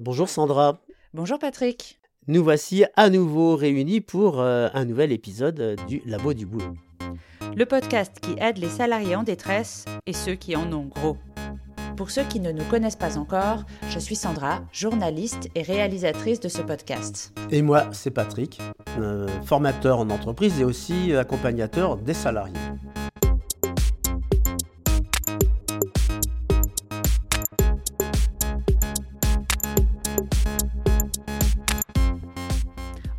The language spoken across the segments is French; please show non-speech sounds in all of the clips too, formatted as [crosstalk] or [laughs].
Bonjour Sandra. Bonjour Patrick. Nous voici à nouveau réunis pour euh, un nouvel épisode euh, du Labo du Boulot. Le podcast qui aide les salariés en détresse et ceux qui en ont gros. Pour ceux qui ne nous connaissent pas encore, je suis Sandra, journaliste et réalisatrice de ce podcast. Et moi, c'est Patrick, euh, formateur en entreprise et aussi accompagnateur des salariés.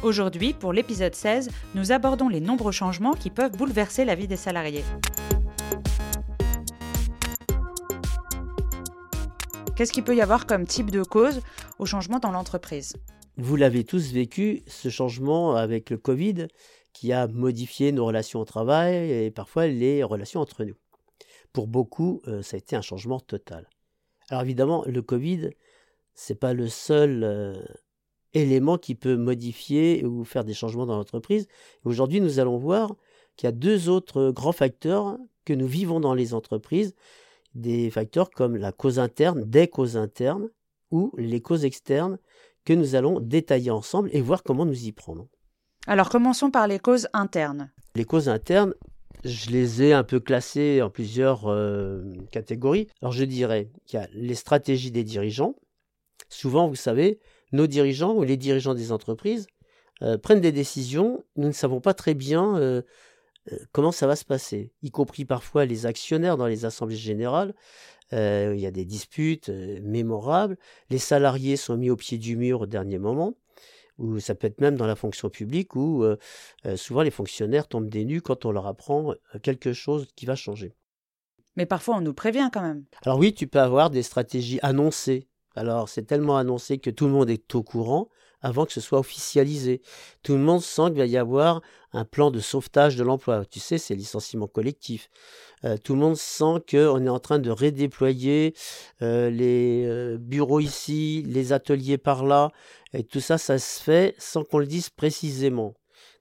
Aujourd'hui, pour l'épisode 16, nous abordons les nombreux changements qui peuvent bouleverser la vie des salariés. Qu'est-ce qu'il peut y avoir comme type de cause au changement dans l'entreprise? Vous l'avez tous vécu, ce changement avec le Covid qui a modifié nos relations au travail et parfois les relations entre nous. Pour beaucoup, euh, ça a été un changement total. Alors évidemment, le Covid, c'est pas le seul euh, élément qui peut modifier ou faire des changements dans l'entreprise. Aujourd'hui, nous allons voir qu'il y a deux autres grands facteurs que nous vivons dans les entreprises, des facteurs comme la cause interne, des causes internes ou les causes externes que nous allons détailler ensemble et voir comment nous y prendre. Alors commençons par les causes internes. Les causes internes, je les ai un peu classées en plusieurs euh, catégories. Alors je dirais qu'il y a les stratégies des dirigeants. Souvent, vous savez, nos dirigeants ou les dirigeants des entreprises euh, prennent des décisions, nous ne savons pas très bien euh, euh, comment ça va se passer, y compris parfois les actionnaires dans les assemblées générales. il y a des disputes mémorables, les salariés sont mis au pied du mur au dernier moment, ou ça peut être même dans la fonction publique où souvent les fonctionnaires tombent des nues quand on leur apprend quelque chose qui va changer. Mais parfois on nous prévient quand même. Alors oui, tu peux avoir des stratégies annoncées alors c'est tellement annoncé que tout le monde est au courant avant que ce soit officialisé. Tout le monde sent qu'il va y avoir un plan de sauvetage de l'emploi. Tu sais, c'est licenciement collectif. Euh, tout le monde sent qu'on est en train de redéployer euh, les euh, bureaux ici, les ateliers par là, et tout ça, ça se fait sans qu'on le dise précisément.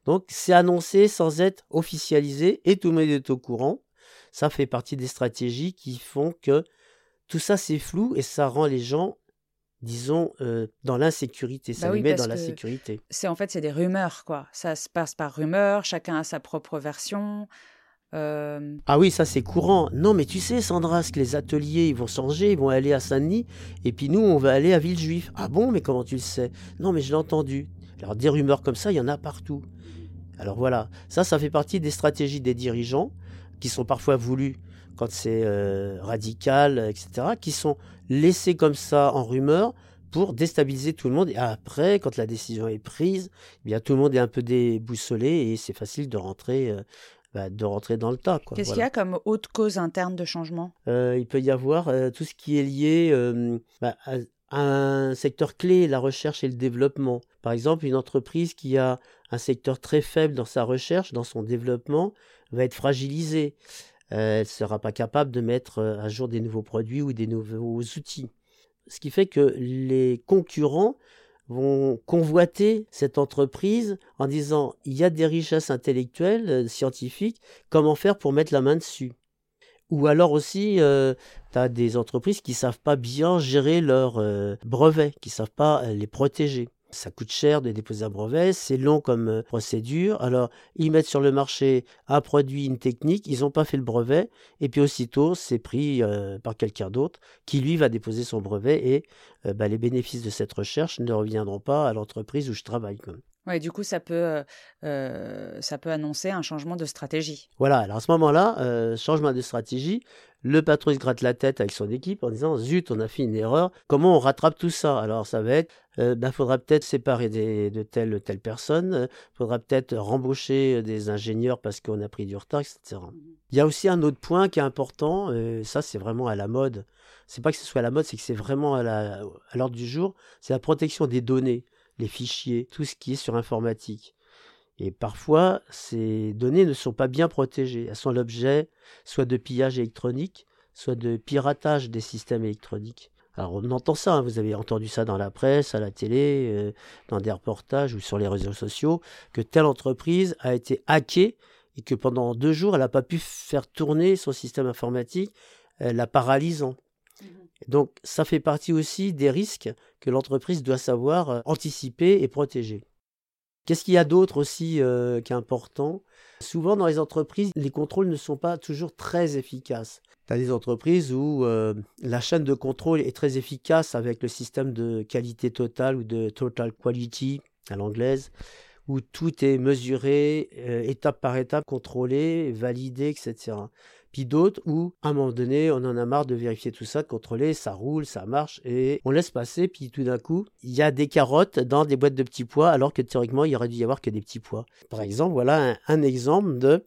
Donc c'est annoncé sans être officialisé et tout le monde est au courant. Ça fait partie des stratégies qui font que tout ça c'est flou et ça rend les gens disons, euh, dans l'insécurité. Ça bah met dans la sécurité. C'est en fait, c'est des rumeurs, quoi. Ça se passe par rumeurs, chacun a sa propre version. Euh, ah oui, ça c'est courant. Non, mais tu sais, Sandra, que les ateliers, ils vont changer, ils vont aller à Saint-Denis, et puis nous, on va aller à Villejuif. Ah bon, mais comment tu le sais? Non, mais je l'ai entendu. Alors des rumeurs comme ça, il y en a partout. Alors voilà, ça, ça fait partie des stratégies des dirigeants qui sont parfois voulues quand c'est euh, radical, etc., qui sont laissés comme ça en rumeur pour déstabiliser tout le monde. Et après, quand la décision est prise, eh bien tout le monde est un peu déboussolé et c'est facile de rentrer. Euh, bah, de rentrer dans le tas. Qu'est-ce qu'il y a comme haute cause interne de changement? Euh, Il peut y avoir tout ce qui est lié bah, à, un secteur clé, la recherche et le développement. Par exemple, une entreprise qui a un secteur très faible dans sa recherche, dans son développement, va être fragilisée. Euh, elle ne sera pas capable de mettre euh, à jour des nouveaux produits ou des nouveaux outils. Ce qui fait que les concurrents vont convoiter cette entreprise en disant il y a des richesses intellectuelles, euh, scientifiques, comment faire pour mettre la main dessus? Ou alors aussi, tu as des entreprises qui savent pas bien gérer leurs brevets, qui savent pas les protéger. Ça coûte cher de déposer un brevet, c'est long comme euh, procédure. Alors, ils mettent sur le marché un produit, une technique, ils n'ont pas fait le brevet, et puis aussitôt, c'est pris euh, par quelqu'un d'autre qui, lui, va déposer son brevet, et euh, bah, les bénéfices de cette recherche ne reviendront pas à l'entreprise où je travaille. Ouais, du coup, ça peut, ça peut annoncer un changement de stratégie. Voilà, alors à ce moment-là, changement de stratégie, le patron se gratte la tête avec son équipe en disant Zut, on a fait une erreur, comment on rattrape tout ça? Alors ça va être il euh, bah, faudra peut-être séparer de telle ou telle personne, il euh, faudra peut-être rembaucher euh, des ingénieurs parce qu'on a pris du retard, etc. Mmh il y a aussi un autre point qui est important, ça c'est vraiment à la mode. C'est pas que ce soit à la mode, c'est que c'est vraiment à l'ordre du jour, c'est la protection des données, les fichiers, tout ce qui est sur informatique. Et parfois, ces données ne sont pas bien protégées. Elles sont l'objet soit de pillage électronique, soit de piratage des systèmes électroniques. Alors on entend ça, hein, vous avez entendu ça dans la presse, à la télé, euh, dans des reportages ou sur les réseaux sociaux, que telle entreprise a été hackée et que pendant deux jours, elle n'a pas pu faire tourner son système informatique, la paralysant. Donc ça fait partie aussi des risques que l'entreprise doit savoir euh, anticiper et protéger. Qu'est-ce qu'il y a d'autre aussi euh, qui est important? Souvent dans les entreprises, les contrôles ne sont pas toujours très efficaces. Tu as des entreprises où euh, la chaîne de contrôle est très efficace avec le système de qualité totale ou de total quality à l'anglaise, où tout est mesuré, étape par étape, contrôlé, validé, etc d'autres où, à un moment donné, on en a marre de vérifier tout ça, de contrôler, ça roule, ça marche, et on laisse passer, puis tout d'un coup, il y a des carottes dans des boîtes de petits pois, alors que théoriquement, il aurait dû y avoir que des petits pois. Par exemple, voilà un, exemple de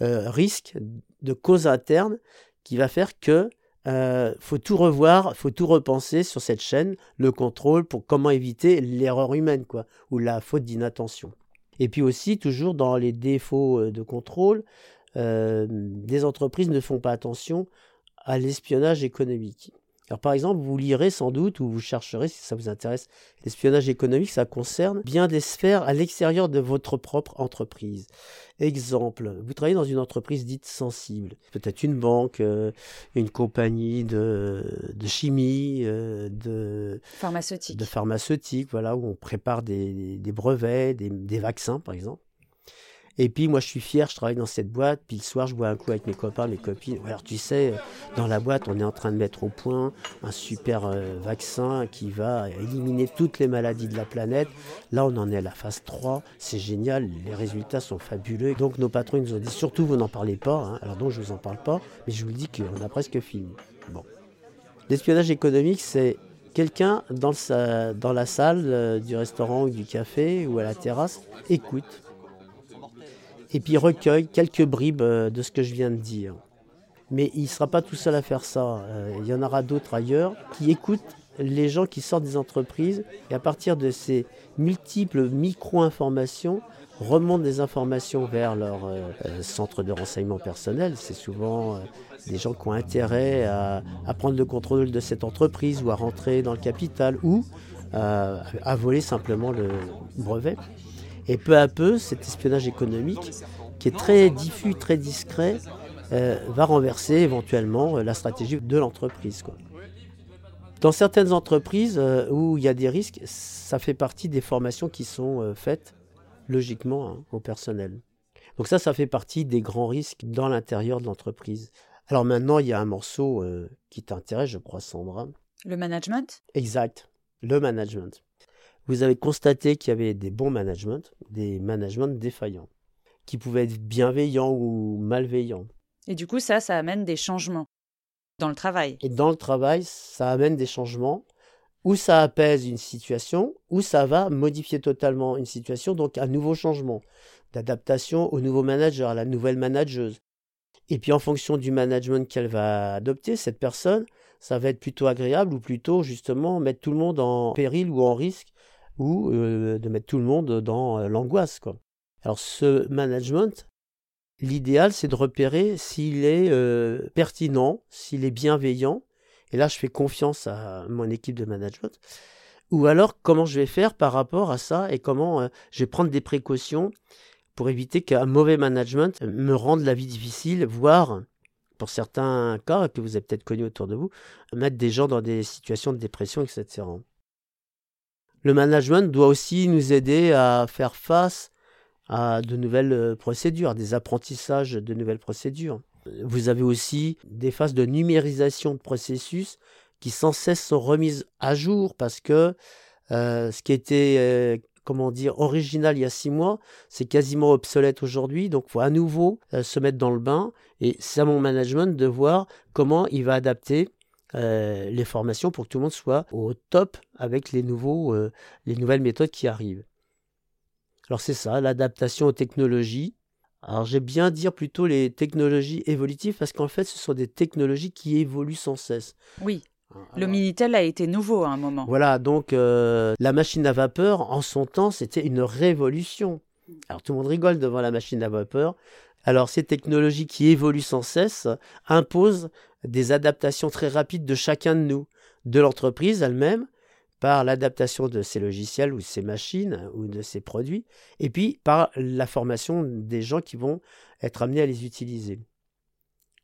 euh, risque de cause interne qui va faire que euh, faut tout revoir, faut tout repenser sur cette chaîne, le contrôle pour comment éviter l'erreur humaine, quoi, ou la faute d'inattention. Et puis aussi, toujours dans les défauts euh, de contrôle, euh, des entreprises ne font pas attention à l'espionnage économique. Alors par exemple, vous lirez sans doute ou vous chercherez si ça vous intéresse. L'espionnage économique, ça concerne bien des sphères à l'extérieur de votre propre entreprise. Exemple, vous travaillez dans une entreprise dite sensible, peut-être une banque, euh, une compagnie de, chimie, euh, de pharmaceutique, de pharmaceutique, voilà, où on prépare des, brevets, des vaccins par exemple. Et puis moi je suis fier, je travaille dans cette boîte, puis le soir je bois un coup avec mes copains, mes copines. Alors tu sais, dans la boîte on est en train de mettre au point un super euh, vaccin qui va éliminer toutes les maladies de la planète. Là on en est à la phase 3, c'est génial, les résultats sont fabuleux. Donc nos patrons nous ont dit surtout vous n'en parlez pas, hein. alors donc je vous en parle pas, mais je vous dis qu'on a presque fini. Bon. L'espionnage économique c'est quelqu'un dans, dans la salle euh, du restaurant ou du café ou à la terrasse écoute et puis recueille quelques bribes euh, de ce que je viens de dire. Mais il ne sera pas tout seul à faire ça. Euh, il y en aura d'autres ailleurs qui écoutent les gens qui sortent des entreprises et à partir de ces multiples micro-informations remontent des informations vers leur euh, centre de renseignement personnel. C'est souvent des gens qui ont intérêt à, prendre le contrôle de cette entreprise ou à rentrer dans le capital ou à voler simplement le brevet. Et peu à peu, cet espionnage économique, qui est très diffus, très discret, euh, va renverser éventuellement euh, la stratégie de l'entreprise. Dans certaines entreprises euh, où il y a des risques, ça fait partie des formations qui sont faites logiquement hein, au personnel. Donc ça, ça fait partie des grands risques dans l'intérieur de l'entreprise. Alors maintenant, il y a un morceau qui t'intéresse, je crois, Sandra. Le management? Exact, le management vous avez constaté qu'il y avait des bons managements, des managements défaillants, qui pouvaient être bienveillants ou malveillants. Et du coup, ça, ça amène des changements dans le travail. Et dans le travail, ça amène des changements, ou ça apaise une situation, ou ça va modifier totalement une situation, donc un nouveau changement d'adaptation au nouveau manager, à la nouvelle manageuse. Et puis en fonction du management qu'elle va adopter, cette personne, ça va être plutôt agréable ou plutôt justement mettre tout le monde en péril ou en risque ou euh, de mettre tout le monde dans euh, l'angoisse. Quoi. Alors ce management, l'idéal c'est de repérer s'il est euh, pertinent, s'il est bienveillant, et là je fais confiance à mon équipe de management, ou alors comment je vais faire par rapport à ça et comment je vais prendre des précautions pour éviter qu'un mauvais management me rende la vie difficile, voire, pour certains cas que vous avez peut-être connus autour de vous, mettre des gens dans des situations de dépression, etc le management doit aussi nous aider à faire face à de nouvelles euh, procédures, des apprentissages de nouvelles procédures. Vous avez aussi des phases de numérisation de processus qui sans cesse sont remises à jour parce que euh, ce qui était euh, comment dire original il y a six mois, c'est quasiment obsolète aujourd'hui. Donc, faut à nouveau se mettre dans le bain et c'est à mon management de voir comment il va adapter euh, les formations pour que tout le monde soit au top avec les, nouveaux, euh, les nouvelles méthodes qui arrivent. Alors c'est ça, l'adaptation aux technologies. Alors j'aime bien dire plutôt les technologies évolutives parce qu'en fait ce sont des technologies qui évoluent sans cesse. Oui. Ah, le Minitel a été nouveau à un moment. Voilà, donc euh, la machine à vapeur, en son temps, c'était une révolution. Alors tout le monde rigole devant la machine à vapeur. Alors ces technologies qui évoluent sans cesse imposent des adaptations très rapides de chacun de nous, de l'entreprise elle-même, par l'adaptation de ses logiciels ou de ses machines ou de ses produits, et puis par la formation des gens qui vont être amenés à les utiliser.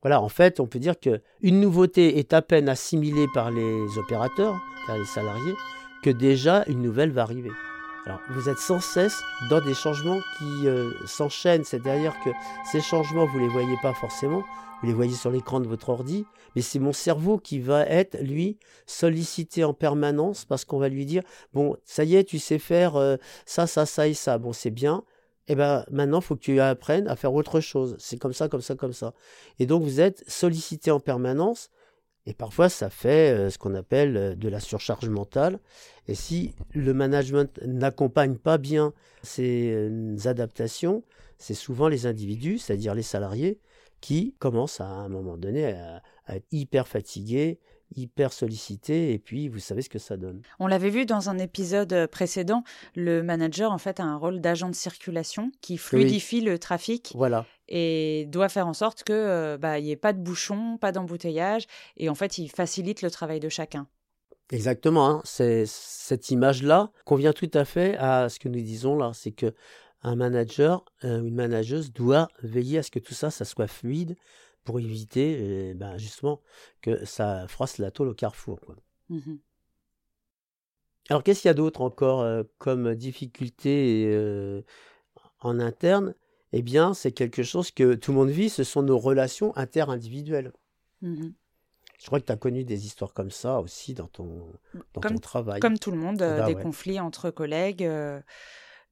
Voilà, en fait, on peut dire que une nouveauté est à peine assimilée par les opérateurs, par les salariés, que déjà une nouvelle va arriver. Alors, vous êtes sans cesse dans des changements qui euh, s'enchaînent, c'est-à-dire que ces changements, vous ne les voyez pas forcément, vous les voyez sur l'écran de votre ordi, mais c'est mon cerveau qui va être, lui, sollicité en permanence parce qu'on va lui dire, bon, ça y est, tu sais faire euh, ça, ça, ça et ça, bon, c'est bien, eh ben maintenant, il faut que tu apprennes à faire autre chose. C'est comme ça, comme ça, comme ça. Et donc, vous êtes sollicité en permanence. Et parfois, ça fait euh, ce qu'on appelle euh, de la surcharge mentale. Et si le management n'accompagne pas bien ces euh, adaptations, c'est souvent les individus, c'est-à-dire les salariés, qui commencent à, un moment donné à être hyper fatigués, hyper sollicité et puis vous savez ce que ça donne. On l'avait vu dans un épisode euh, précédent, le manager en fait a un rôle d'agent de circulation qui fluidifie le trafic. Voilà. Et doit faire en sorte que euh, bah, il n'y ait pas de bouchons, pas d'embouteillage et en fait il facilite le travail de chacun. Exactement, hein. c'est cette image-là convient tout à fait à ce que nous disons là, c'est que un manager, euh, une manageuse doit veiller à ce que tout ça, ça soit fluide, pour éviter ben, justement que ça froisse la tôle au carrefour. Quoi. Mmh Alors qu'est-ce qu'il y a d'autre encore comme difficulté en interne? Eh bien, c'est quelque chose que tout le monde vit, ce sont nos relations inter-individuelles. Mmh Je crois que tu as connu des histoires comme ça aussi dans ton, dans comme, ton travail. Comme tout le monde, bah des conflits entre collègues,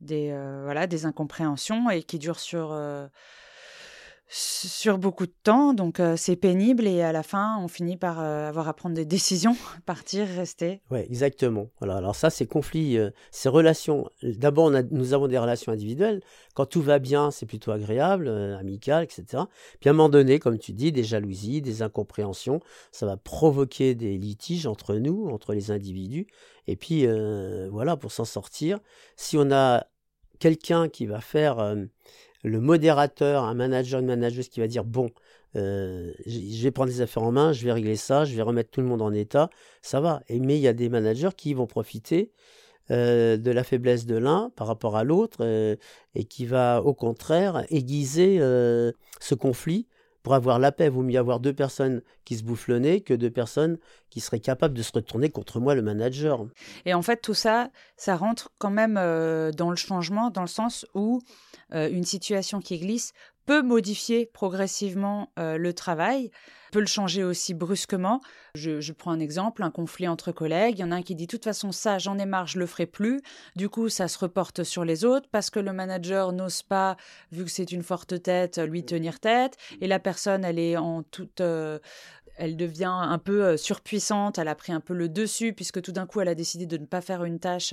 des, voilà, des incompréhensions et qui durent sur sur beaucoup de temps, donc c'est pénible et à la fin, on finit par avoir à prendre des décisions, [laughs] partir, rester. Oui, exactement. Voilà. Alors ça, ces conflits, ces relations, d'abord, nous avons des relations individuelles. Quand tout va bien, c'est plutôt agréable, amical, etc. Puis à un moment donné, comme tu dis, des jalousies, des incompréhensions, ça va provoquer des litiges entre nous, entre les individus. Et puis, voilà, pour s'en sortir, si on a quelqu'un qui va faire le modérateur, un manager, une manageuse qui va dire bon, euh, je vais prendre les affaires en main, je vais régler ça, je vais remettre tout le monde en état, ça va. Et, mais il y a des managers qui vont profiter euh, de la faiblesse de l'un par rapport à l'autre euh, et qui va au contraire aiguiser ce conflit pour avoir la paix. Vaut mieux avoir deux personnes qui se bouffent le nez que deux personnes qui seraient capables de se retourner contre moi, le manager. Et en fait, tout ça, ça rentre quand même dans le changement, dans le sens où euh, une situation qui glisse peut modifier progressivement euh, le travail, peut le changer aussi brusquement. Je, prends un exemple, un conflit entre collègues. Il y en a un qui dit de toute façon ça, j'en ai marre, je le ferai plus. Du coup, ça se reporte sur les autres parce que le manager n'ose pas, vu que c'est une forte tête, lui tenir tête. Et la personne, elle est en toute euh, elle devient un peu surpuissante, elle a pris un peu le dessus puisque tout d'un coup elle a décidé de ne pas faire une tâche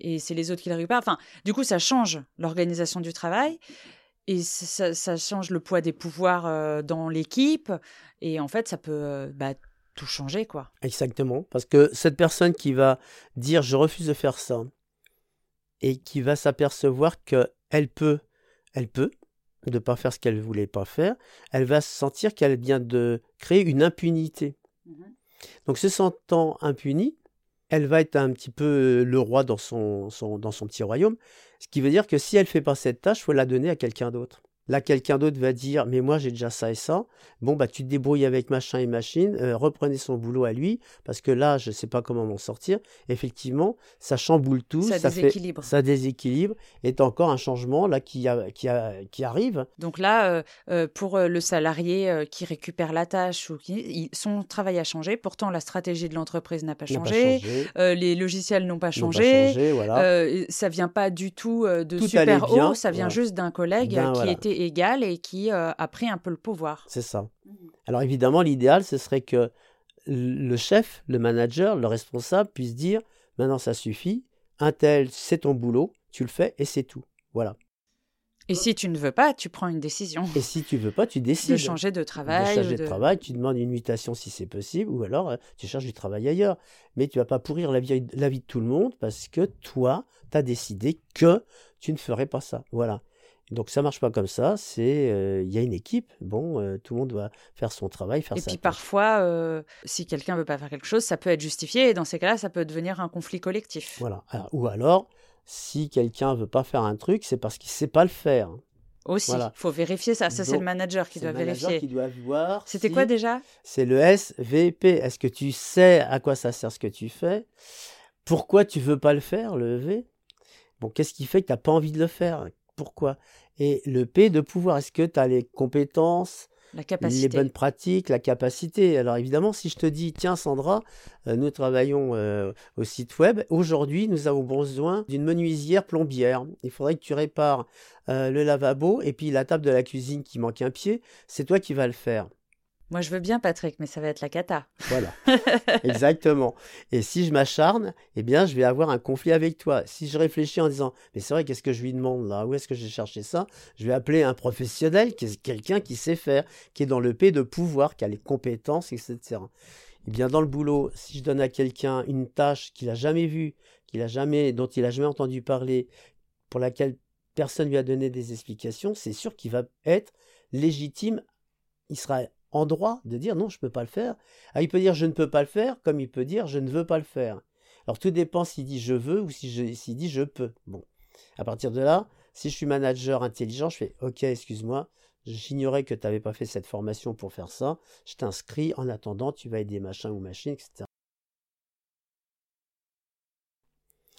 et c'est les autres qui la pas. Enfin, du coup, ça change l'organisation du travail et ça, change le poids des pouvoirs dans l'équipe. Et en fait, ça peut bah, tout changer, quoi. Exactement. Parce que cette personne qui va dire je refuse de faire ça et qui va s'apercevoir qu'elle peut, elle peut, de pas faire ce qu'elle voulait pas faire, elle va sentir qu'elle vient de créer une impunité. Mmh Donc, se sentant impunie, elle va être un petit peu le roi dans son, dans son petit royaume. Ce qui veut dire que si elle fait pas cette tâche, il faut la donner à quelqu'un d'autre. Là, quelqu'un d'autre va dire, mais moi j'ai déjà ça et ça. Bon, bah tu te débrouilles avec machin et machine, euh, reprenez son boulot à lui, parce que là, je ne sais pas comment m'en sortir. Effectivement, ça chamboule tout, ça, déséquilibre. ça déséquilibre, est encore un changement là qui, qui, qui arrive. Donc là, euh, euh, pour le salarié qui récupère la tâche ou qui, son travail a changé, pourtant la stratégie de l'entreprise n'a pas, changé, les logiciels n'ont pas changé, voilà. ça vient pas du tout de super haut, ça vient juste d'un collègue qui était égal et qui euh, a pris un peu le pouvoir. C'est ça. Mhm. Alors évidemment, l'idéal, ce serait que le chef, le manager, le responsable puisse dire, maintenant ça suffit, un tel, c'est ton boulot, tu le fais et c'est tout. Voilà. Et si tu ne veux pas, tu prends une décision. Et si tu veux pas, tu décides. De changer de travail. De changer de... travail, tu demandes une mutation si c'est possible, ou alors euh, tu cherches du travail ailleurs. Mais tu vas pas pourrir la vie, la vie de tout le monde parce que toi, tu as décidé que tu ne ferais pas ça. Voilà. Donc ça marche pas comme ça. C'est euh, il y a une équipe. Bon, euh, tout le monde doit faire son travail, faire et puis parfois, euh, si quelqu'un veut pas faire quelque chose, ça peut être justifié. Et dans ces cas-là, ça peut devenir un conflit collectif. Voilà. ou alors, si quelqu'un veut pas faire un truc, c'est parce qu'il sait pas le faire. Aussi, il faut vérifier ça. Ça, c'est le manager qui doit le manager vérifier. qui doit voir. C'était quoi déjà? C'est le SVP. Est-ce que tu sais à quoi ça sert ce que tu fais? Pourquoi tu veux pas le faire, le V? Bon, qu'est-ce qui fait que tu n'as pas envie de le faire? Pourquoi Et le P de pouvoir. Est-ce que tu as les compétences la capacité. les bonnes pratiques, la capacité? Alors évidemment, si je te dis, tiens Sandra, euh, nous travaillons euh, au site web, aujourd'hui nous avons besoin d'une menuisière plombière. Il faudrait que tu répares euh, le lavabo et puis la table de la cuisine qui manque un pied, c'est toi qui vas le faire. Moi, je veux bien, Patrick, mais ça va être la cata. Voilà, [laughs] exactement. Et si je m'acharne, eh bien, je vais avoir un conflit avec toi. Si je réfléchis en disant, mais c'est vrai, qu'est-ce que je lui demande là? Où est-ce que j'ai cherché ça? Je vais appeler un professionnel, quelqu'un qui sait faire, qui est dans le P de pouvoir, qui a les compétences, etc. Eh bien, dans le boulot, si je donne à quelqu'un une tâche qu'il n'a jamais vue, qu'il a jamais, dont il n'a jamais entendu parler, pour laquelle personne lui a donné des explications, c'est sûr qu'il va être légitime. Il sera en droit de dire non, je ne peux pas le faire. Ah, il peut dire je ne peux pas le faire, comme il peut dire je ne veux pas le faire. Alors tout dépend s'il dit je veux ou s'il si dit je peux. Bon, à partir de là, si je suis manager intelligent, je fais ok, excuse-moi, j'ignorais que tu n'avais pas fait cette formation pour faire ça, je t'inscris, en attendant, tu vas aider machin ou machine, etc.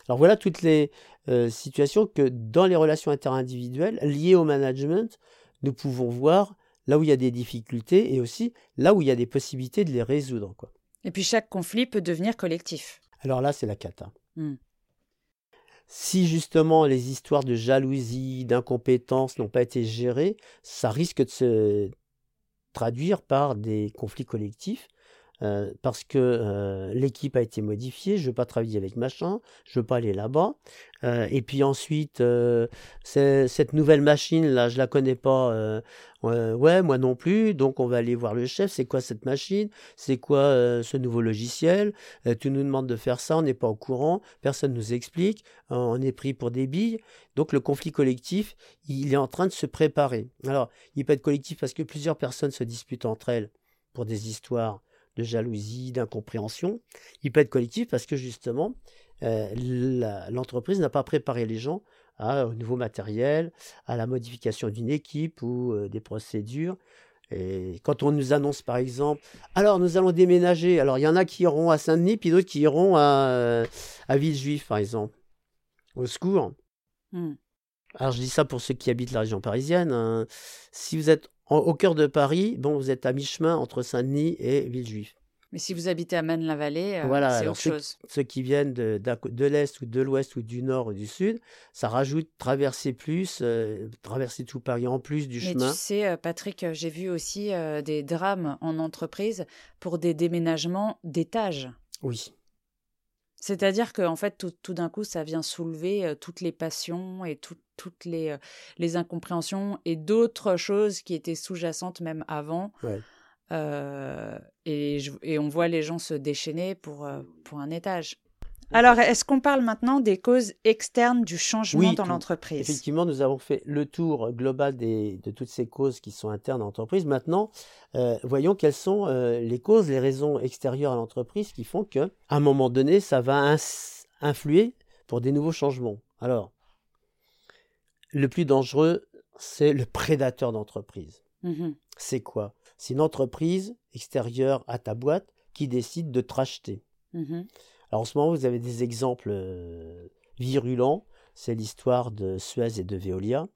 Alors voilà toutes les euh, situations que dans les relations interindividuelles liées au management, nous pouvons voir là où il y a des difficultés et aussi là où il y a des possibilités de les résoudre. Quoi. Et puis chaque conflit peut devenir collectif. Alors là, c'est la cata. Hmm. Si justement les histoires de jalousie, d'incompétence n'ont pas été gérées, ça risque de se traduire par des conflits collectifs euh, parce que euh, l'équipe a été modifiée, je veux pas travailler avec machin, je veux pas aller là-bas. Euh, et puis ensuite, cette nouvelle machine là, je la connais pas. ouais, moi non plus. Donc on va aller voir le chef. C'est quoi cette machine? C'est quoi ce nouveau logiciel? Tu nous demandes de faire ça, on n'est pas au courant. Personne nous explique. on est pris pour des billes. Donc le conflit collectif, il est en train de se préparer. Alors, il peut être collectif parce que plusieurs personnes se disputent entre elles pour des histoires de jalousie, d'incompréhension. Il peut être collectif parce que justement, euh, l'entreprise n'a pas préparé les gens à, au nouveau matériel, à la modification d'une équipe ou euh, des procédures. Et quand on nous annonce par exemple, alors nous allons déménager, alors il y en a qui iront à Saint-Denis, puis d'autres qui iront à, euh, à Villejuif par exemple. Au secours. Hmm. Alors je dis ça pour ceux qui habitent la région parisienne. Hein. Si vous êtes au cœur de Paris, bon, vous êtes à mi-chemin entre Saint-Denis et Villejuif. Mais si vous habitez à Maine-la-Vallée, euh, c'est autre ceux, chose. Ceux qui viennent de, de l'Est ou de l'Ouest ou du Nord ou du Sud, ça rajoute traverser plus, euh, traverser tout Paris en plus du chemin. Mais tu sais, euh, Patrick, j'ai vu aussi des drames en entreprise pour des déménagements d'étages. Oui. C'est-à-dire qu'en fait, tout, tout d'un coup, ça vient soulever toutes les passions et toutes les, les incompréhensions et d'autres choses qui étaient sous-jacentes même avant. et, et, on voit les gens se déchaîner pour, pour un étage. Alors, est-ce qu'on parle maintenant des causes externes du changement dans l'entreprise? Effectivement, nous avons fait le tour global des, de toutes ces causes qui sont internes à l'entreprise. Maintenant, euh, voyons quelles sont euh, les causes, les raisons extérieures à l'entreprise qui font qu'à un moment donné, ça va influer pour des nouveaux changements. Alors, le plus dangereux, c'est le prédateur d'entreprise. Mmh c'est quoi? C'est une entreprise extérieure à ta boîte qui décide de te racheter. Mmh alors en ce moment, vous avez des exemples euh, virulents. C'est l'histoire de Suez et de Veolia.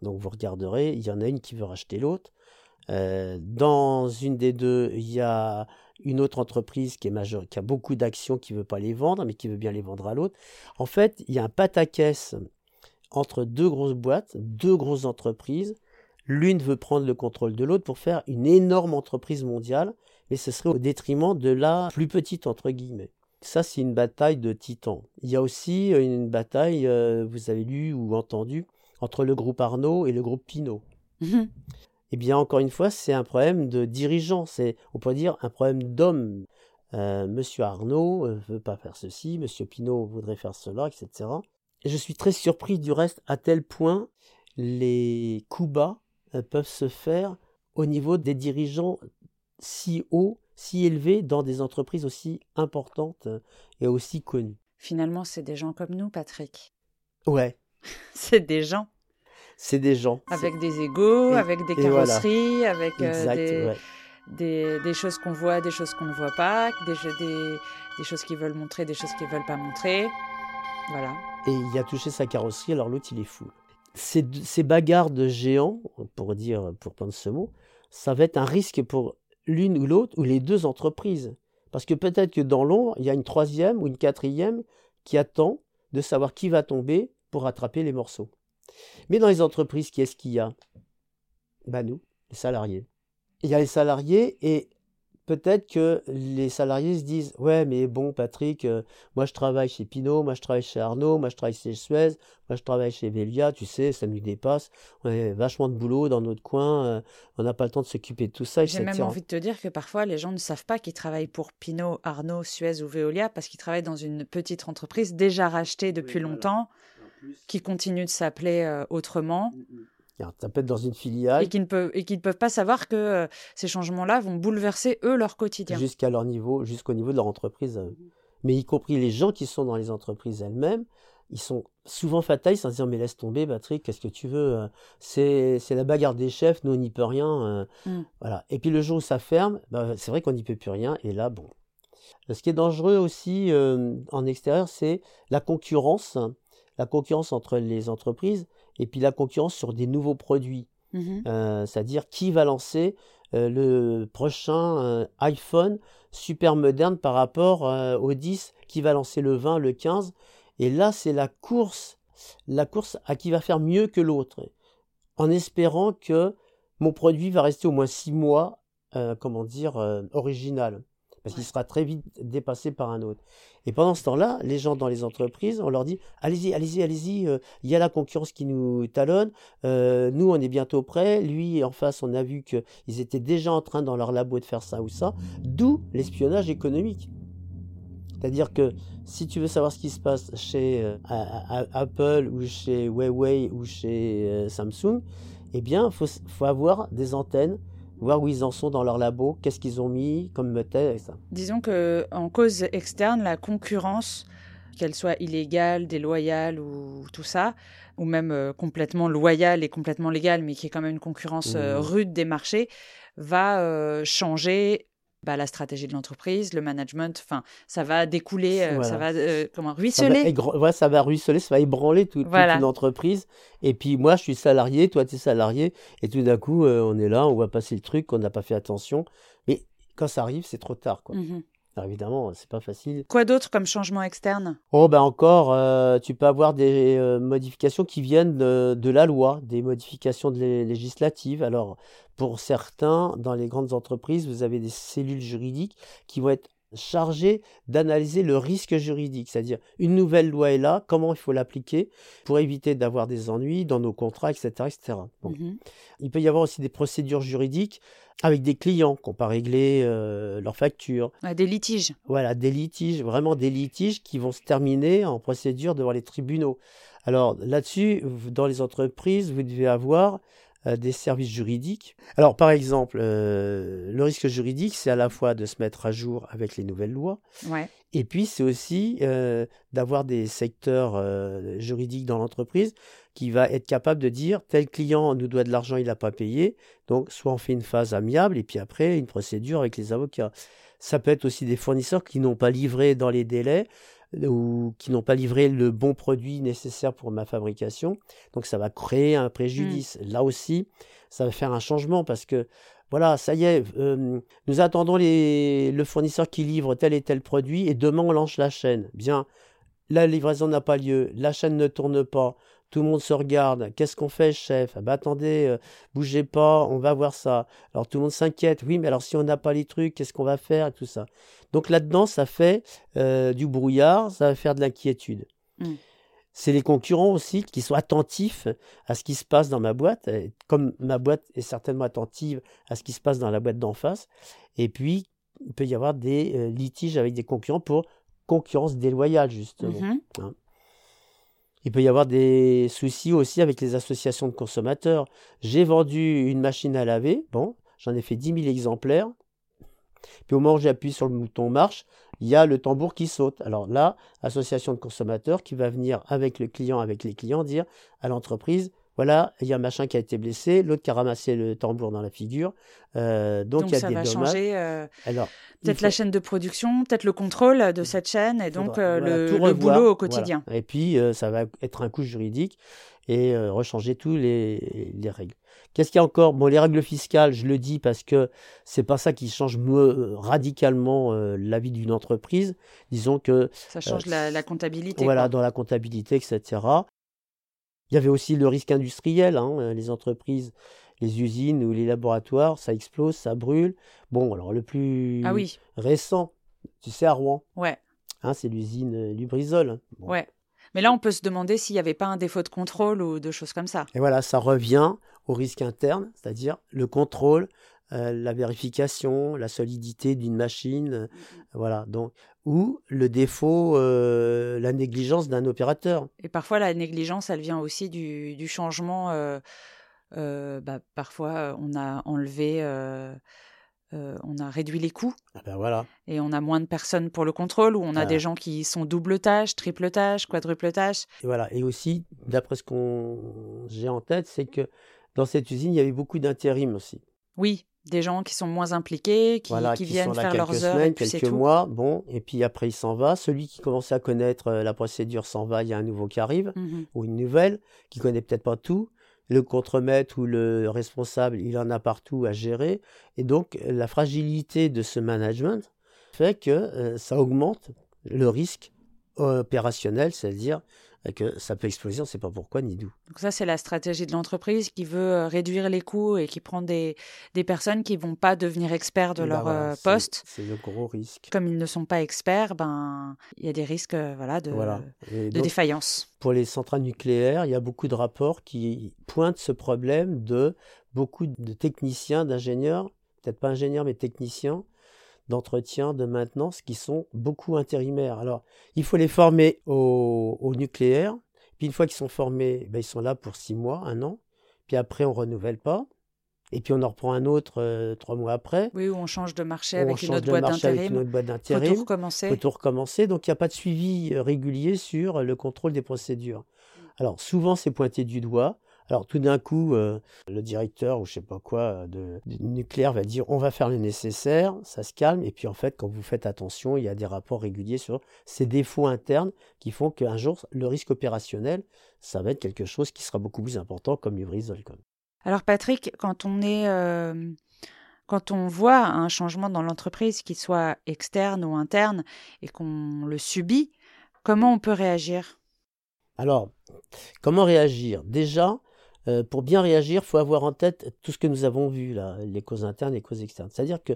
Donc vous regarderez, il y en a une qui veut racheter l'autre. Euh, dans une des deux, il y a une autre entreprise qui a beaucoup d'actions, qui ne veut pas les vendre, mais qui veut bien les vendre à l'autre. En fait, il y a un pataquès entre deux grosses boîtes, deux grosses entreprises. L'une veut prendre le contrôle de l'autre pour faire une énorme entreprise mondiale, mais ce serait au détriment de la plus petite, entre guillemets. Ça, c'est une bataille de titans. Il y a aussi euh, une bataille, euh, vous avez lu ou entendu, entre le groupe Arnaud et le groupe Pinot. Mhm. Eh bien, encore une fois, c'est un problème de dirigeant. C'est, on pourrait dire, un problème d'homme. Euh, Monsieur Arnaud ne veut pas faire ceci, Monsieur Pinot voudrait faire cela, etc. Et je suis très surpris du reste à tel point les coups bas peuvent se faire au niveau des dirigeants si hauts si élevés dans des entreprises aussi importantes et aussi connues. Finalement, c'est des gens comme nous, Patrick. Ouais. [laughs] c'est des gens. c'est des gens. Avec des égaux, avec des carrosseries, avec des, des, choses qu'on voit, des choses qu'on ne voit pas, des, des, des choses qu'ils veulent montrer, des choses qu'ils ne veulent pas montrer. Voilà. Et il a touché sa carrosserie, alors l'autre, il est fou. Ces, ces bagarres de géants, pour dire, pour prendre ce mot, ça va être un risque pour l'une ou l'autre, ou les deux entreprises. Parce que peut-être que dans l'ombre, il y a une troisième ou une quatrième qui attend de savoir qui va tomber pour rattraper les morceaux. Mais dans les entreprises, qui est-ce qu'il y a? Ben nous, les salariés. Il y a les salariés et peut-être que les salariés se disent ouais mais bon Patrick euh, moi je travaille chez Pinot moi je travaille chez Arnaud moi je travaille chez Suez moi je travaille chez Velia tu sais ça nous dépasse. On a vachement de boulot dans notre coin euh, on n'a pas le temps de s'occuper de tout ça j'ai même envie de te dire que parfois les gens ne savent pas qu'ils travaillent pour Pinot Arnaud Suez ou Veolia parce qu'ils travaillent dans une petite entreprise déjà rachetée depuis longtemps qui continue de s'appeler euh, autrement. Mm, mm. Ça peut être dans une filiale. Et qui ne peuvent, et qui ne peuvent pas savoir que euh, ces changements-là vont bouleverser, eux, leur quotidien. Jusqu'à leur niveau, jusqu'au niveau de leur entreprise. Mais y compris les gens qui sont dans les entreprises elles-mêmes, ils sont souvent fatalistes en se disant Mais laisse tomber, Patrick, qu'est-ce que tu veux euh, c'est, la bagarre des chefs, nous, on n'y peut rien. Euh, mm. Voilà. Et puis le jour où ça ferme, bah, c'est vrai qu'on n'y peut plus rien. Et là, bon. Ce qui est dangereux aussi en extérieur, c'est la concurrence. La concurrence entre les entreprises et puis la concurrence sur des nouveaux produits. Mmh euh, c'est-à-dire qui va lancer euh, le prochain euh, iPhone super moderne par rapport au 10, qui va lancer le 20, le 15. Et là, c'est la course, la course à qui va faire mieux que l'autre, en espérant que mon produit va rester au moins 6 mois, comment dire, original parce qu'il sera très vite dépassé par un autre. Et pendant ce temps-là, les gens dans les entreprises, on leur dit allez-y, allez-y, allez-y, euh, il y a la concurrence qui nous talonne, euh, nous on est bientôt prêts, lui en face on a vu qu'ils étaient déjà en train dans leur labo de faire ça ou ça, d'où l'espionnage économique. C'est-à-dire que si tu veux savoir ce qui se passe chez euh, Apple ou chez Huawei ou chez Samsung, eh bien, il faut, faut avoir des antennes voir où ils en sont dans leur labo, qu'est-ce qu'ils ont mis comme ça. Disons que en cause externe, la concurrence, qu'elle soit illégale, déloyale ou tout ça, ou même euh, complètement loyale et complètement légale, mais qui est quand même une concurrence euh, mmh. rude des marchés, va euh, changer bah, la stratégie de l'entreprise, le management, enfin, ça va découler, euh, ça va euh, comment ruisseler. Ça va, ça va ruisseler, ça va ébranler toute, une entreprise. Et puis moi, je suis salarié, toi, tu es salarié, et tout d'un coup, euh, on est là, on voit passer le truc, on n'a pas fait attention. Mais quand ça arrive, c'est trop tard, quoi. Mmh alors évidemment, c'est pas facile. Quoi d'autre comme changement externe? Oh ben encore, euh, tu peux avoir des euh, modifications qui viennent de, la loi, des modifications législatives. Alors pour certains, dans les grandes entreprises, vous avez des cellules juridiques qui vont être chargées d'analyser le risque juridique, c'est-à-dire une nouvelle loi est là, comment il faut l'appliquer pour éviter d'avoir des ennuis dans nos contrats, etc. etc. Mmh il peut y avoir aussi des procédures juridiques avec des clients qui n'ont pas réglé euh, leurs factures. des litiges. Voilà, des litiges, vraiment des litiges qui vont se terminer en procédure devant les tribunaux. Alors là-dessus, dans les entreprises, vous devez avoir des services juridiques. Alors par exemple, euh, le risque juridique, c'est à la fois de se mettre à jour avec les nouvelles lois, ouais. et puis c'est aussi euh, d'avoir des secteurs juridiques dans l'entreprise qui va être capable de dire tel client nous doit de l'argent, il n'a pas payé, donc soit on fait une phase amiable et puis après une procédure avec les avocats. Ça peut être aussi des fournisseurs qui n'ont pas livré dans les délais, ou qui n'ont pas livré le bon produit nécessaire pour ma fabrication. Donc ça va créer un préjudice. Mmh. Là aussi, ça va faire un changement parce que voilà, ça y est, euh, nous attendons les, le fournisseur qui livre tel et tel produit et demain on lance la chaîne. Bien, la livraison n'a pas lieu, la chaîne ne tourne pas, tout le monde se regarde. Qu'est-ce qu'on fait, chef? Ah bah attendez, euh, bougez pas, on va voir ça. Alors tout le monde s'inquiète. Oui, mais alors si on n'a pas les trucs, qu'est-ce qu'on va faire et tout ça? Donc là-dedans, ça fait euh, du brouillard, ça va faire de l'inquiétude. Hmm. C'est les concurrents aussi qui sont attentifs à ce qui se passe dans ma boîte, comme ma boîte est certainement attentive à ce qui se passe dans la boîte d'en face. Et puis, il peut y avoir des euh, litiges avec des concurrents pour concurrence déloyale, justement. Hein. Il peut y avoir des soucis aussi avec les associations de consommateurs. J'ai vendu une machine à laver, bon, j'en ai fait 10 000 exemplaires. Puis au moment où j'appuie sur le bouton marche, il y a le tambour qui saute. Alors là, association de consommateurs qui va venir avec le client, avec les clients, dire à l'entreprise, voilà, il y a un machin qui a été blessé, l'autre qui a ramassé le tambour dans la figure. Euh, donc, il y a ça des va dommages. changer euh, Alors, peut-être faut- la chaîne de production, peut-être le contrôle de cette chaîne et donc euh, voilà, le, tout le revoir, boulot au voilà. quotidien. Et puis, ça va être un coup juridique et rechanger tous les, les règles. Qu'est-ce qu'il y a encore? Bon, les règles fiscales, je le dis parce que c'est pas ça qui change radicalement euh, la vie d'une entreprise. Disons que Ça change la, la comptabilité. voilà, quoi. dans la comptabilité, etc. Il y avait aussi le risque industriel, hein, les entreprises, les usines ou les laboratoires, ça explose, ça brûle. Bon, alors le plus Ah oui, récent, tu sais, à Rouen, ouais, hein, c'est l'usine euh, hein. Bon. ouais. Mais là, on peut se demander s'il n'y avait pas un défaut de contrôle ou de choses comme ça. Et voilà, ça revient au risque interne, c'est-à-dire le contrôle, euh, la vérification, la solidité d'une machine, euh, voilà. Donc, ou le défaut, euh, la négligence d'un opérateur. Et parfois, la négligence, elle vient aussi du, du changement. euh, bah, parfois, on a enlevé, euh, on a réduit les coûts Ah ben voilà. et on a moins de personnes pour le contrôle, ou on a Ah. des gens qui sont double tâche, triple tâche, quadruple tâche. Et voilà. Et aussi, d'après ce qu'on j'ai en tête, c'est que dans cette usine, il y avait beaucoup d'intérim aussi. Oui, des gens qui sont moins impliqués, qui, voilà, qui qui viennent sont là faire quelques leurs heures semaines, et puis c'est quelques mois, bon, et puis après il s'en va. Celui qui commençait à connaître euh, la procédure s'en va, il y a un nouveau qui arrive, Mhm. ou une nouvelle, qui connaît peut-être pas tout. Le contremaître ou le responsable, il en a partout à gérer. Et donc, la fragilité de ce management fait que euh, ça augmente le risque opérationnel, c'est-à-dire euh, que ça peut exploser, on ne sait pas pourquoi ni d'où. Donc ça, c'est la stratégie de l'entreprise qui veut euh, réduire les coûts et qui prend des, des personnes qui vont pas devenir experts de ben leur voilà, euh, poste. C'est le gros risque. Comme ils ne sont pas experts, ben il y a des risques euh, voilà, de, Voilà. De donc, défaillance. pour les centrales nucléaires, il y a beaucoup de rapports qui pointent ce problème de beaucoup de techniciens, d'ingénieurs, peut-être pas ingénieurs, mais techniciens d'entretien, de maintenance, qui sont beaucoup intérimaires. Alors, il faut les former au, au nucléaire, puis une fois qu'ils sont formés, ben, ils sont là pour six mois, un an, puis après on renouvelle pas, et puis on en reprend un autre euh, trois mois après, Oui, où on change de marché on avec une change autre de boîte marché avec une autre boîte Faut d'intérim tout recommencer. faut tout recommencer. Donc, il n'y a pas de suivi euh, régulier sur le contrôle des procédures. Alors, souvent, c'est pointé du doigt. Alors, tout d'un coup, euh, le directeur ou je sais pas quoi euh, de, du nucléaire va dire on va faire le nécessaire, ça se calme. Et puis, en fait, quand vous faites attention, il y a des rapports réguliers sur ces défauts internes qui font qu'un jour, le risque opérationnel, ça va être quelque chose qui sera beaucoup plus important, comme Lubrizol. comme. Alors Patrick, quand on est, euh, quand on voit un changement dans l'entreprise, qu'il soit externe ou interne, et qu'on le subit, comment on peut réagir? Alors, comment réagir? Déjà, euh, pour bien réagir, il faut avoir en tête tout ce que nous avons vu, là, les causes internes et les causes externes. C'est-à-dire que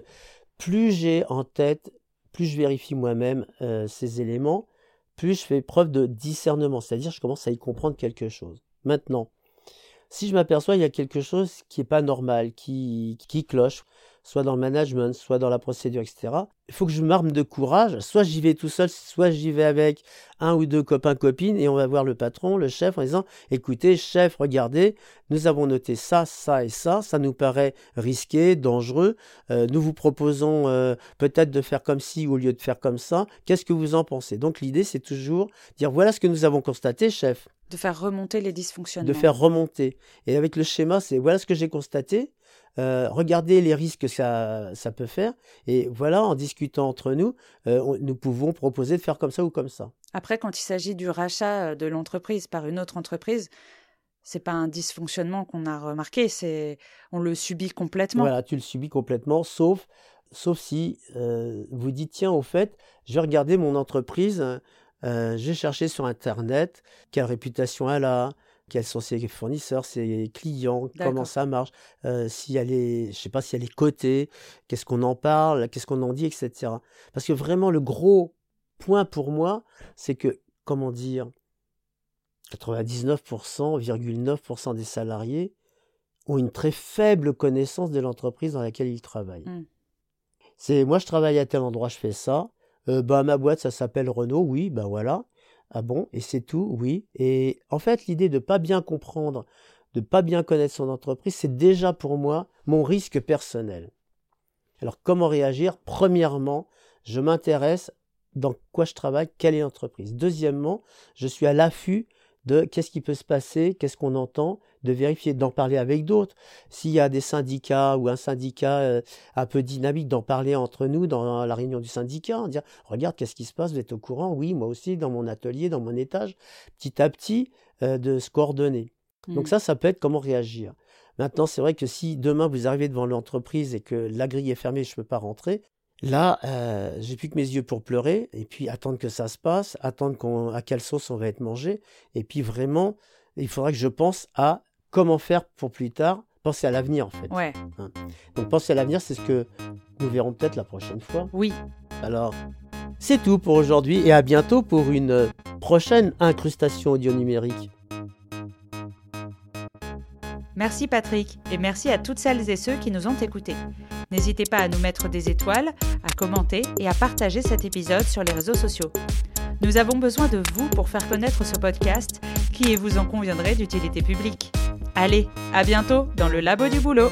plus j'ai en tête, plus je vérifie moi-même euh, ces éléments, plus je fais preuve de discernement, c'est-à-dire je commence à y comprendre quelque chose. Maintenant, si je m'aperçois qu'il y a quelque chose qui n'est pas normal, qui, qui cloche, soit dans le management, soit dans la procédure, etc., il faut que je m'arme de courage. Soit j'y vais tout seul, soit j'y vais avec un ou deux copains, copines, et on va voir le patron, le chef, en disant, écoutez, chef, regardez, nous avons noté ça, ça et ça, ça nous paraît risqué, dangereux, euh, nous vous proposons euh, peut-être de faire comme ci au lieu de faire comme ça, qu'est-ce que vous en pensez? Donc l'idée, c'est toujours dire, voilà ce que nous avons constaté, chef, De faire remonter les dysfonctionnements. de faire remonter. Et avec le schéma, c'est voilà ce que j'ai constaté, euh, regardez les risques que ça, ça peut faire, et voilà, en discutant entre nous, euh, nous pouvons proposer de faire comme ça ou comme ça. Après, quand il s'agit du rachat euh, de l'entreprise par une autre entreprise, c'est pas un dysfonctionnement qu'on a remarqué, c'est on le subit complètement. Voilà, tu le subis complètement, sauf, sauf si euh, vous dites, tiens, au fait, je vais regarder mon entreprise, euh, je vais chercher sur Internet quelle réputation elle a, quels sont ses fournisseurs, ses clients, comment ça marche, euh, si elle est, je sais pas si elle est cotée, qu'est-ce qu'on en parle, qu'est-ce qu'on en dit, etc. Parce que vraiment, le gros point pour moi, c'est que, comment dire, 99,9% des salariés ont une très faible connaissance de l'entreprise dans laquelle ils travaillent. Mm. C'est moi je travaille à tel endroit, je fais ça. Euh, bah ma boîte ça s'appelle Renault, oui, bah voilà. Ah bon, et c'est tout, oui. Et en fait l'idée de pas bien comprendre, de pas bien connaître son entreprise, c'est déjà pour moi mon risque personnel. Alors comment réagir? Premièrement, je m'intéresse dans quoi je travaille, quelle est l'entreprise. Deuxièmement, je suis à l'affût de qu'est-ce qui peut se passer, qu'est-ce qu'on entend, de vérifier, d'en parler avec d'autres. S'il y a des syndicats ou un syndicat euh, un peu dynamique, d'en parler entre nous dans la réunion du syndicat, dire regarde qu'est-ce qui se passe, vous êtes au courant, oui, moi aussi, dans mon atelier, dans mon étage, petit à petit, euh, de se coordonner. Donc Mm. ça, ça peut être comment réagir. Maintenant, c'est vrai que si demain vous arrivez devant l'entreprise et que la grille est fermée, je ne peux pas rentrer, là, euh, j'ai plus que mes yeux pour pleurer et puis attendre que ça se passe, attendre qu'on, à quelle sauce on va être mangé. Et puis vraiment, il faudra que je pense à comment faire pour plus tard, penser à l'avenir en fait. Ouais, Donc penser à l'avenir, c'est ce que nous verrons peut-être la prochaine fois. oui. Alors, c'est tout pour aujourd'hui et à bientôt pour une prochaine incrustation audio numérique. Merci Patrick et merci à toutes celles et ceux qui nous ont écoutés. N'hésitez pas à nous mettre des étoiles, à commenter et à partager cet épisode sur les réseaux sociaux. Nous avons besoin de vous pour faire connaître ce podcast qui, vous en conviendrez, d'utilité publique. Allez, à bientôt dans le labo du boulot